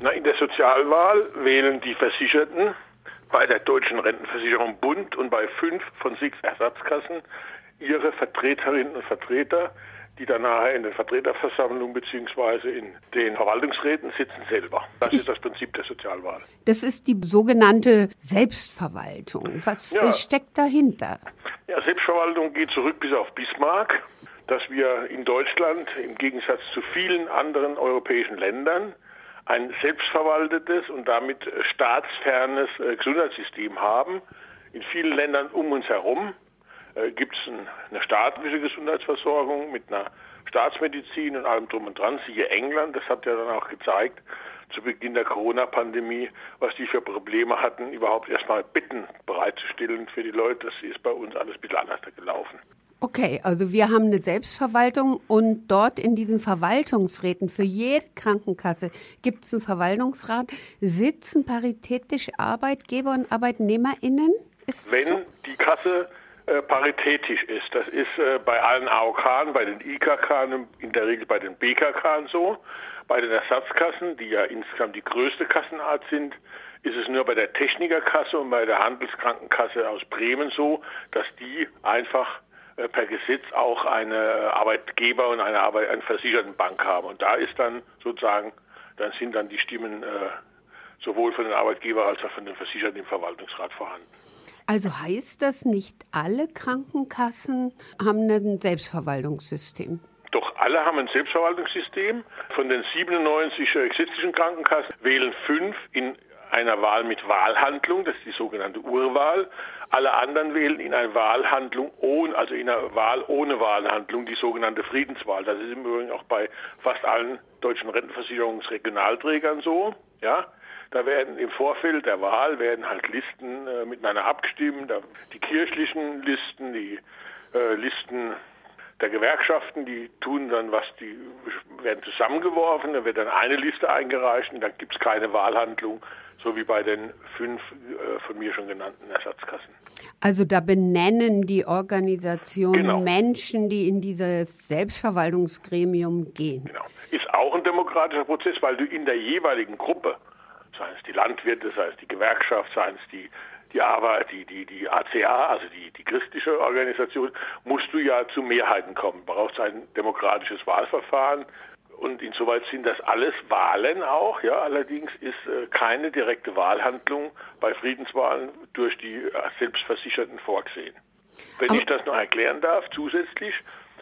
Na, in der Sozialwahl wählen die Versicherten bei der Deutschen Rentenversicherung Bund und bei fünf von sechs Ersatzkassen ihre Vertreterinnen und Vertreter, die dann nachher in der Vertreterversammlung bzw. in den Verwaltungsräten sitzen selber. Das ist, ist, das Prinzip der Sozialwahl. Das ist die sogenannte Selbstverwaltung. Was ja. steckt dahinter? Ja, Selbstverwaltung geht zurück bis auf Bismarck, dass wir in Deutschland im Gegensatz zu vielen anderen europäischen Ländern ein selbstverwaltetes und damit staatsfernes äh, Gesundheitssystem haben. In vielen Ländern um uns herum äh, gibt es ein, eine staatliche Gesundheitsversorgung mit einer Staatsmedizin und allem drum und dran. Siehe England, das hat ja dann auch gezeigt, zu Beginn der Corona-Pandemie, was die für Probleme hatten, überhaupt erstmal Betten bereitzustellen für die Leute. Das ist bei uns alles ein bisschen anders gelaufen. Okay, also wir haben eine Selbstverwaltung und dort in diesen Verwaltungsräten für jede Krankenkasse gibt es einen Verwaltungsrat. Sitzen paritätisch Arbeitgeber und ArbeitnehmerInnen? Ist Wenn so? die Kasse äh, paritätisch ist, das ist äh, bei allen AOK, bei den IKK, in der Regel bei den BKK so. Bei den Ersatzkassen, die ja insgesamt die größte Kassenart sind, ist es nur bei der Technikerkasse und bei der Handelskrankenkasse aus Bremen so, dass die einfach per Gesetz auch eine Arbeitgeber und eine, Arbeit, eine versicherten Bank haben. Und da ist dann sozusagen, dann sind dann die Stimmen äh, sowohl von den Arbeitgebern als auch von den Versicherten im Verwaltungsrat vorhanden. Also heißt das, nicht alle Krankenkassen haben ein Selbstverwaltungssystem? Doch alle haben ein Selbstverwaltungssystem. Von den 97 gesetzlichen Krankenkassen wählen fünf in einer Wahl mit Wahlhandlung, das ist die sogenannte Urwahl. Alle anderen wählen in einer Wahlhandlung ohne, also in einer Wahl ohne Wahlhandlung, die sogenannte Friedenswahl. Das ist im Übrigen auch bei fast allen deutschen Rentenversicherungsregionalträgern so. Ja, da werden im Vorfeld der Wahl werden halt Listen äh, miteinander abgestimmt, die kirchlichen Listen, die äh, Listen der Gewerkschaften, die tun dann was, die werden zusammengeworfen, da wird dann eine Liste eingereicht und dann gibt es keine Wahlhandlung, so wie bei den fünf äh, von mir schon genannten Ersatzkassen. Also da benennen die Organisationen genau. Menschen, die in dieses Selbstverwaltungsgremium gehen. Genau. Ist auch ein demokratischer Prozess, weil du in der jeweiligen Gruppe, seien es die Landwirte, sei es die Gewerkschaft, seien es die die Arbeit, die, die, die ACA, also die, die christliche Organisation, musst du ja zu Mehrheiten kommen. Brauchst ein demokratisches Wahlverfahren. Und insoweit sind das alles Wahlen auch, ja. Allerdings ist äh, keine direkte Wahlhandlung bei Friedenswahlen durch die äh, Selbstversicherten vorgesehen. Wenn Aber ich das noch erklären darf, zusätzlich,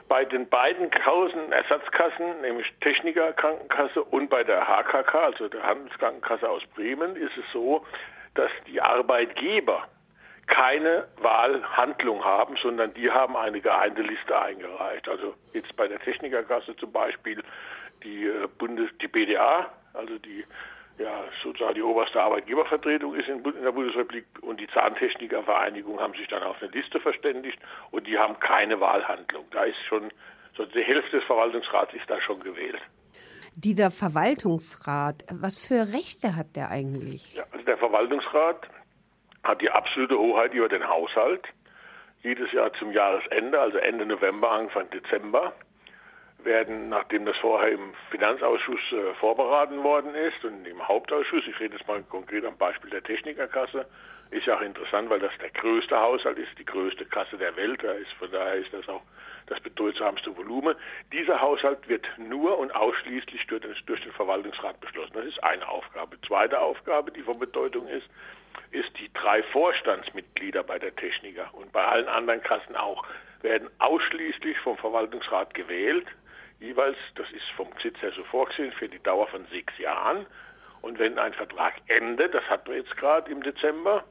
bei den beiden Kausen Ersatzkassen, nämlich Techniker Krankenkasse und bei der HKK, also der Handelskrankenkasse aus Bremen, ist es so, dass die Arbeitgeber keine Wahlhandlung haben, sondern die haben eine geeinte Liste eingereicht. Also jetzt bei der Technikerkasse zum Beispiel die äh, Bundes, die BDA, also die ja, sozusagen die oberste Arbeitgebervertretung ist in, der Bundesrepublik und die Zahntechnikervereinigung haben sich dann auf eine Liste verständigt und die haben keine Wahlhandlung. Da ist schon, so die Hälfte des Verwaltungsrats ist da schon gewählt. Dieser Verwaltungsrat, was für Rechte hat der eigentlich? Ja, also der Verwaltungsrat hat die absolute Hoheit über den Haushalt. Jedes Jahr zum Jahresende, also Ende November, Anfang Dezember, werden, nachdem das vorher im Finanzausschuss äh, vorberaten worden ist und im Hauptausschuss, ich rede jetzt mal konkret am Beispiel der Technikerkasse, ist ja auch interessant, weil das der größte Haushalt ist, die größte Kasse der Welt, da ist, von daher ist das auch das bedeutsamste Volumen. Dieser Haushalt wird nur und ausschließlich durch den, durch den Verwaltungsrat beschlossen. Das ist eine Aufgabe. Zweite Aufgabe, die von Bedeutung ist, ist die drei Vorstandsmitglieder bei der Techniker und bei allen anderen Kassen auch werden ausschließlich vom Verwaltungsrat gewählt jeweils, das ist vom Gesetz her so vorgesehen, für die Dauer von sechs Jahren. Und wenn ein Vertrag endet, das hatten wir jetzt gerade im Dezember,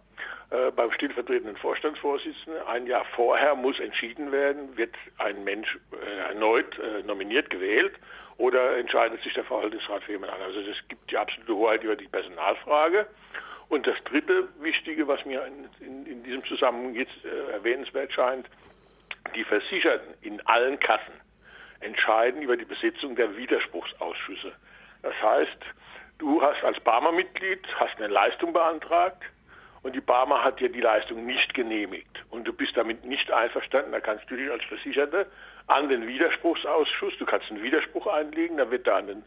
äh, beim stellvertretenden Vorstandsvorsitzenden, ein Jahr vorher muss entschieden werden, wird ein Mensch äh, erneut äh, nominiert, gewählt oder entscheidet sich der Verwaltungsrat für jemand anderen. Also es gibt die absolute Hoheit über die Personalfrage. Und das dritte Wichtige, was mir in, in, in diesem Zusammenhang jetzt äh, erwähnenswert scheint, die Versicherten in allen Kassen entscheiden über die Besetzung der Widerspruchsausschüsse. Das heißt, du hast als Barmer-Mitglied hast eine Leistung beantragt und die Barmer hat dir die Leistung nicht genehmigt und du bist damit nicht einverstanden, da kannst du dich als Versicherter an den Widerspruchsausschuss, du kannst einen Widerspruch einlegen, dann wird da an den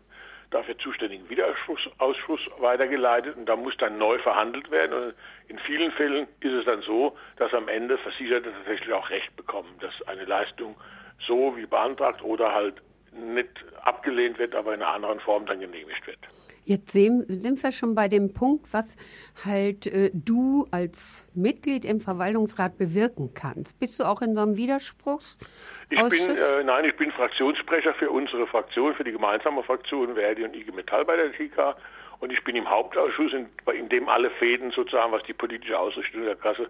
dafür zuständigen Widerspruchsausschuss weitergeleitet und da muss dann neu verhandelt werden. Und in vielen Fällen ist es dann so, dass am Ende Versicherte tatsächlich auch Recht bekommen, dass eine Leistung so wie beantragt oder halt nicht abgelehnt wird, aber in einer anderen Form dann genehmigt wird. Jetzt sind wir schon bei dem Punkt, was halt äh, du als Mitglied im Verwaltungsrat bewirken kannst. Bist du auch in so einem Widerspruchs? Ich bin, äh, nein, ich bin Fraktionssprecher für unsere Fraktion, für die gemeinsame Fraktion Verdi und IG Metall bei der TK. Und ich bin im Hauptausschuss, in, in dem alle Fäden sozusagen, was die politische Ausrichtung der Kasse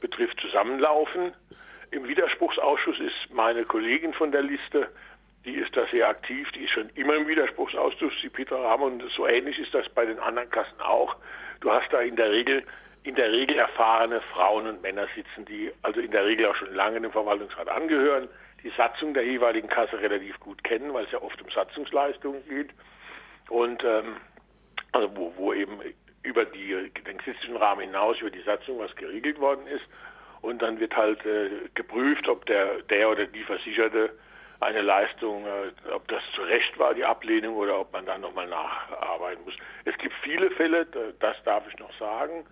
betrifft, zusammenlaufen. Im Widerspruchsausschuss ist meine Kollegin von der Liste, die ist da sehr aktiv, die ist schon immer im Widerspruchsausschuss, die Petra Rahm, und so ähnlich ist das bei den anderen Kassen auch. Du hast da in der Regel in der Regel erfahrene Frauen und Männer sitzen, die also in der Regel auch schon lange dem Verwaltungsrat angehören, die Satzung der jeweiligen Kasse relativ gut kennen, weil es ja oft um Satzungsleistungen geht. Und ähm, also wo, wo eben über die, den gesetzlichen Rahmen hinaus, über die Satzung was geregelt worden ist und dann wird halt äh, geprüft, ob der, der oder die Versicherte eine Leistung, äh, ob das zu Recht war, die Ablehnung, oder ob man dann nochmal nacharbeiten muss. Es gibt viele Fälle, das darf ich noch sagen,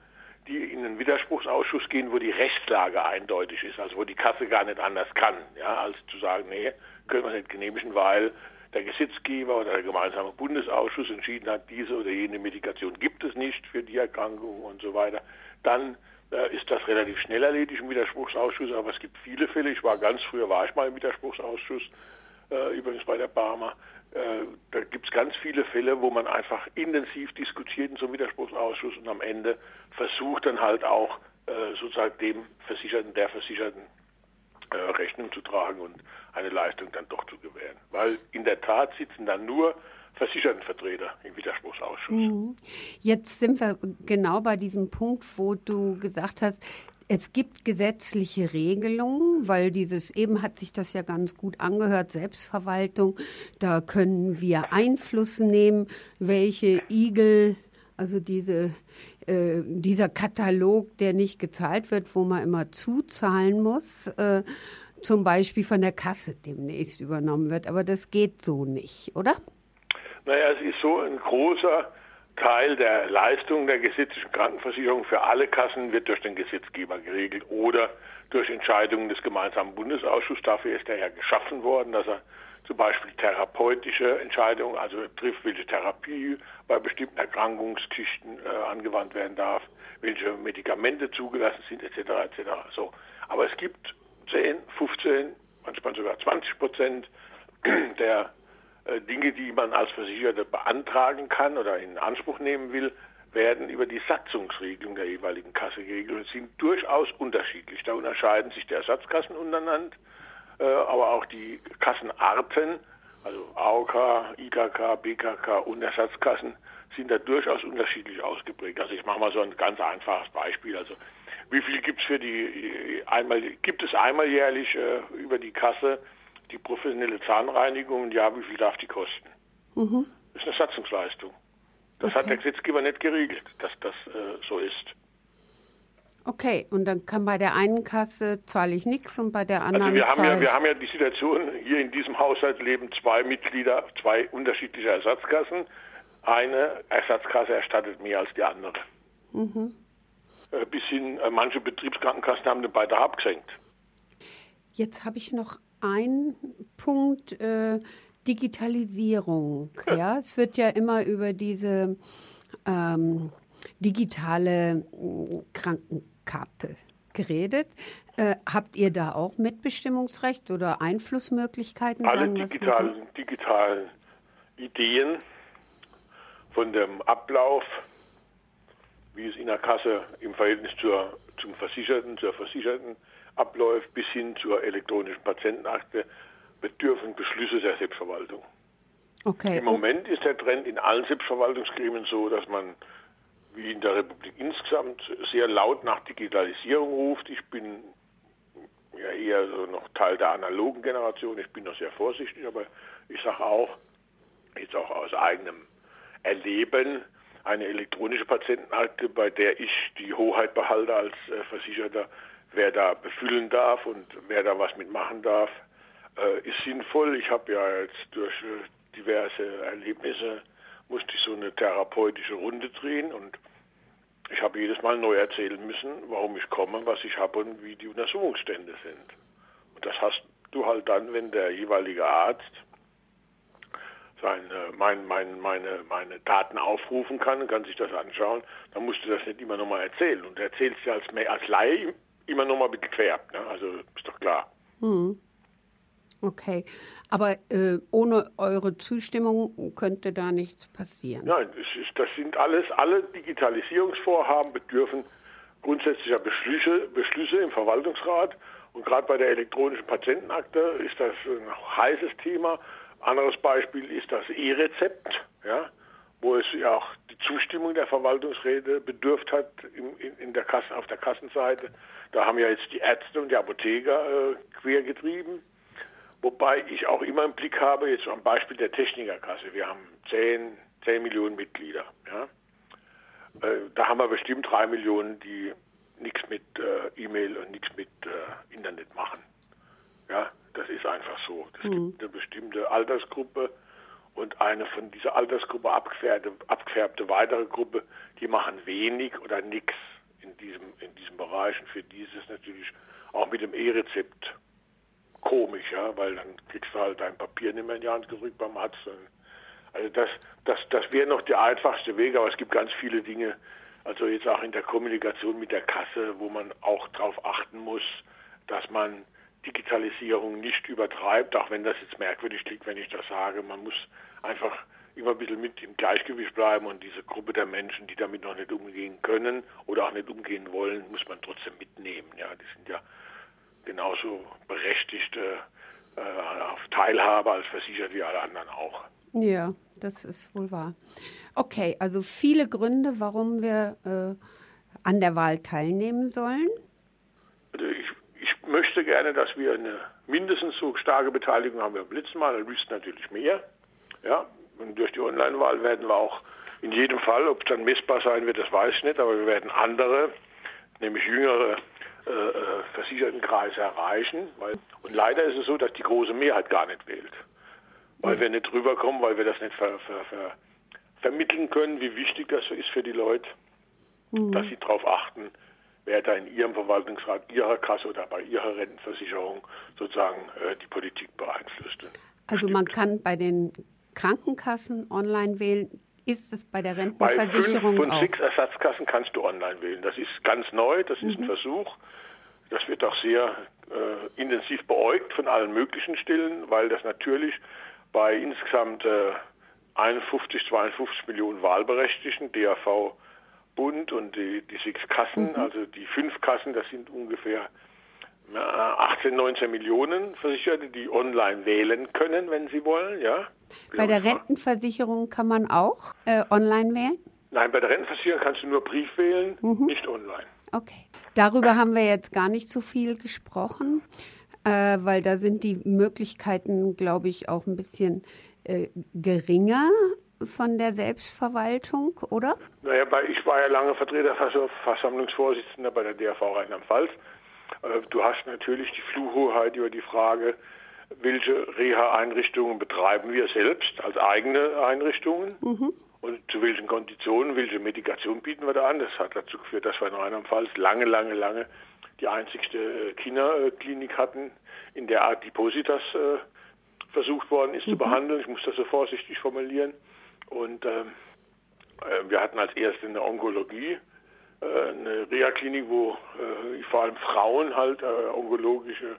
die in den Widerspruchsausschuss gehen, wo die Rechtslage eindeutig ist, also wo die Kasse gar nicht anders kann, ja, als zu sagen, nee, können wir nicht genehmigen, weil der Gesetzgeber oder der gemeinsame Bundesausschuss entschieden hat, diese oder jene Medikation gibt es nicht für die Erkrankung und so weiter, dann ist das relativ schnell erledigt im Widerspruchsausschuss, aber es gibt viele Fälle. Ich war ganz früher, war ich mal im Widerspruchsausschuss, äh, übrigens bei der Barmer. Äh, da gibt es ganz viele Fälle, wo man einfach intensiv diskutiert in so einem Widerspruchsausschuss und am Ende versucht dann halt auch äh, sozusagen dem Versicherten, der Versicherten äh, Rechnung zu tragen und eine Leistung dann doch zu gewähren. Weil in der Tat sitzen dann nur Versichertenvertreter im Widerspruchsausschuss. Mhm. Jetzt sind wir genau bei diesem Punkt, wo du gesagt hast, es gibt gesetzliche Regelungen, weil dieses eben hat sich das ja ganz gut angehört, Selbstverwaltung, da können wir Einfluss nehmen, welche Igel, also diese, äh, dieser Katalog, der nicht gezahlt wird, wo man immer zuzahlen muss, äh, zum Beispiel von der Kasse demnächst übernommen wird. Aber das geht so nicht, oder? Naja, es ist so ein großer Teil der Leistung der gesetzlichen Krankenversicherung für alle Kassen wird durch den Gesetzgeber geregelt oder durch Entscheidungen des gemeinsamen Bundesausschusses. Dafür ist er ja geschaffen worden, dass er zum Beispiel therapeutische Entscheidungen, also trifft, welche Therapie bei bestimmten Erkrankungsgeschichten äh, angewandt werden darf, welche Medikamente zugelassen sind, etc. etc. So. Aber es gibt 10, 15, manchmal sogar 20 Prozent der Dinge, die man als Versicherter beantragen kann oder in Anspruch nehmen will, werden über die Satzungsregelung der jeweiligen Kasse geregelt und sind durchaus unterschiedlich. Da unterscheiden sich die Ersatzkassen untereinander, äh, aber auch die Kassenarten, also AOK, IKK, BKK und Ersatzkassen sind da durchaus unterschiedlich ausgeprägt. Also ich mache mal so ein ganz einfaches Beispiel. Also wie viel gibt's für die einmal gibt es einmal jährlich äh, über die Kasse die professionelle Zahnreinigung, ja, wie viel darf die kosten? Mhm. Das ist eine Satzungsleistung. Das okay. hat der Gesetzgeber nicht geregelt, dass das äh, so ist. Okay, und dann kann bei der einen Kasse zahle ich nichts und bei der anderen. Also wir haben, ja, wir haben ja die Situation, hier in diesem Haushalt leben zwei Mitglieder, zwei unterschiedliche Ersatzkassen. Eine Ersatzkasse erstattet mehr als die andere. Mhm. Äh, bis hin, äh, manche Betriebskrankenkassen haben den Beitrag abgesenkt. Jetzt habe ich noch ein Punkt äh, Digitalisierung. Ja, es wird ja immer über diese ähm, digitale äh, Krankenkarte geredet. Äh, habt ihr da auch Mitbestimmungsrecht oder Einflussmöglichkeiten? Alle digitalen, digitalen Ideen von dem Ablauf, wie es in der Kasse im Verhältnis zur, zum Versicherten, zur Versicherten abläuft, bis hin zur elektronischen Patientenakte, bedürfen Beschlüsse der Selbstverwaltung. Okay. Im Moment ist der Trend in allen Selbstverwaltungsgremien so, dass man wie in der Republik insgesamt sehr laut nach Digitalisierung ruft. Ich bin ja eher so noch Teil der analogen Generation. Ich bin noch sehr vorsichtig, aber ich sage auch, jetzt auch aus eigenem Erleben, eine elektronische Patientenakte, bei der ich die Hoheit behalte als äh, Versicherter, wer da befüllen darf und wer da was mitmachen darf, äh, ist sinnvoll. Ich habe ja jetzt durch äh, diverse Erlebnisse musste ich so eine therapeutische Runde drehen und ich habe jedes Mal neu erzählen müssen, warum ich komme, was ich habe und wie die Untersuchungsstände sind. Und das hast du halt dann, wenn der jeweilige Arzt seine, mein, mein, meine, meine Daten aufrufen kann und kann sich das anschauen, dann musst du das nicht immer nochmal erzählen. Und du erzählst ja als, als Laie immer nochmal gefärbt. Ne? Also ist doch klar. Hm. Okay, aber äh, ohne eure Zustimmung könnte da nichts passieren. Nein, ist, das sind alles, alle Digitalisierungsvorhaben bedürfen grundsätzlicher Beschlüsse, Beschlüsse im Verwaltungsrat. Und gerade bei der elektronischen Patientenakte ist das ein heißes Thema. Anderes Beispiel ist das E-Rezept, ja, wo es ja auch die Zustimmung der Verwaltungsräte bedürft hat in, in, in der Kasse, auf der Kassenseite. Da haben ja jetzt die Ärzte und die Apotheker äh, quer getrieben. Wobei ich auch immer im Blick habe, jetzt am Beispiel der Technikerkasse. Wir haben 10, 10 Millionen Mitglieder. Ja? Äh, da haben wir bestimmt drei Millionen, die nichts mit äh, E-Mail und nichts mit äh, Internet machen. Ja, das ist einfach so. Es mhm. gibt eine bestimmte Altersgruppe und eine von dieser Altersgruppe abgefärbte, abgefärbte weitere Gruppe, die machen wenig oder nichts in diesem, in diesem Bereich. Und für die ist es natürlich auch mit dem E-Rezept komisch, ja, weil dann kriegst du halt dein Papier nicht mehr in die Hand gedrückt beim Arzt. Also das, das, das wäre noch der einfachste Weg, aber es gibt ganz viele Dinge, also jetzt auch in der Kommunikation mit der Kasse, wo man auch darauf achten muss, dass man Digitalisierung nicht übertreibt, auch wenn das jetzt merkwürdig klingt, wenn ich das sage. Man muss einfach immer ein bisschen mit im Gleichgewicht bleiben und diese Gruppe der Menschen, die damit noch nicht umgehen können oder auch nicht umgehen wollen, muss man trotzdem mitnehmen. Ja, die sind ja genauso berechtigt äh, auf Teilhabe als Versicherte wie alle anderen auch. Ja, das ist wohl wahr. Okay, also viele Gründe, warum wir äh, an der Wahl teilnehmen sollen. Möchte gerne, dass wir eine mindestens so starke Beteiligung haben wie beim letzten Mal. Am liebsten natürlich mehr. Ja, und durch die Online-Wahl werden wir auch in jedem Fall, ob es dann messbar sein wird, das weiß ich nicht, aber wir werden andere, nämlich jüngere äh, äh, Versichertenkreise erreichen. Weil, und leider ist es so, dass die große Mehrheit gar nicht wählt. Weil wir nicht rüberkommen, weil wir das nicht ver, ver, ver, vermitteln können, wie wichtig das ist für die Leute, mhm. dass sie darauf achten, wer da in ihrem Verwaltungsrat ihrer Kasse oder bei ihrer Rentenversicherung sozusagen äh, die Politik beeinflusst. Also man kann bei den Krankenkassen online wählen. Ist es bei der Rentenversicherung bei fünf von sechs Ersatzkassen kannst du online wählen. Das ist ganz neu, das ist mhm. ein Versuch. Das wird auch sehr äh, intensiv beäugt von allen möglichen Stellen, weil das natürlich bei insgesamt äh, 51, 52 Millionen Wahlberechtigten, DAV Bund und die, die sechs Kassen, mhm. also die fünf Kassen, das sind ungefähr 18, 19 Millionen Versicherte, die online wählen können, wenn sie wollen, ja. Bei der Rentenversicherung kann man auch äh, online wählen? Nein, bei der Rentenversicherung kannst du nur Brief wählen, mhm. nicht online. Okay. Darüber haben wir jetzt gar nicht so viel gesprochen, äh, weil da sind die Möglichkeiten, glaube ich, auch ein bisschen äh, geringer von der Selbstverwaltung, oder? Naja, ich war ja lange Vertreterversammlungsvorsitzender bei der DRV Rheinland-Pfalz. Äh, du hast natürlich die Fluchhoheit über die Frage, welche Reha-Einrichtungen betreiben wir selbst als eigene Einrichtungen mhm. und zu welchen Konditionen, welche Medikation bieten wir da an. Das hat dazu geführt, dass wir in Rheinland-Pfalz lange, lange, lange die einzigste äh, Kinderklinik hatten, in der Art Depositas äh, versucht worden ist mhm. zu behandeln. Ich muss das so vorsichtig formulieren. Und ähm, äh, wir hatten als erste eine Onkologie äh, eine Reha-Klinik, wo äh, vor allem Frauen halt äh, onkologische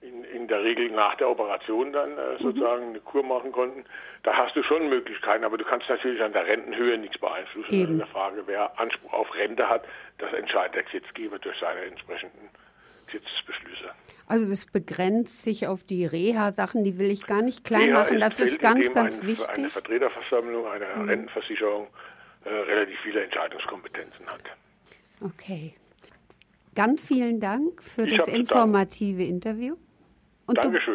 in, in der Regel nach der Operation dann äh, mhm. sozusagen mhm. eine Kur machen konnten. Da hast du schon Möglichkeiten, aber du kannst natürlich an der Rentenhöhe nichts beeinflussen. Eben. In der Frage, wer Anspruch auf Rente hat, das entscheidet der Gesetzgeber durch seine entsprechenden Gesetzesbeschlüsse. Also das begrenzt sich auf die Reha-Sachen, die will ich gar nicht klein Reha machen. Das ist, ist ganz, ganz eine, wichtig. Eine Vertreterversammlung einer mhm. Rentenversicherung äh, relativ viele Entscheidungskompetenzen hat. Okay. Ganz vielen Dank für ich das informative Interview. Und Dankeschön.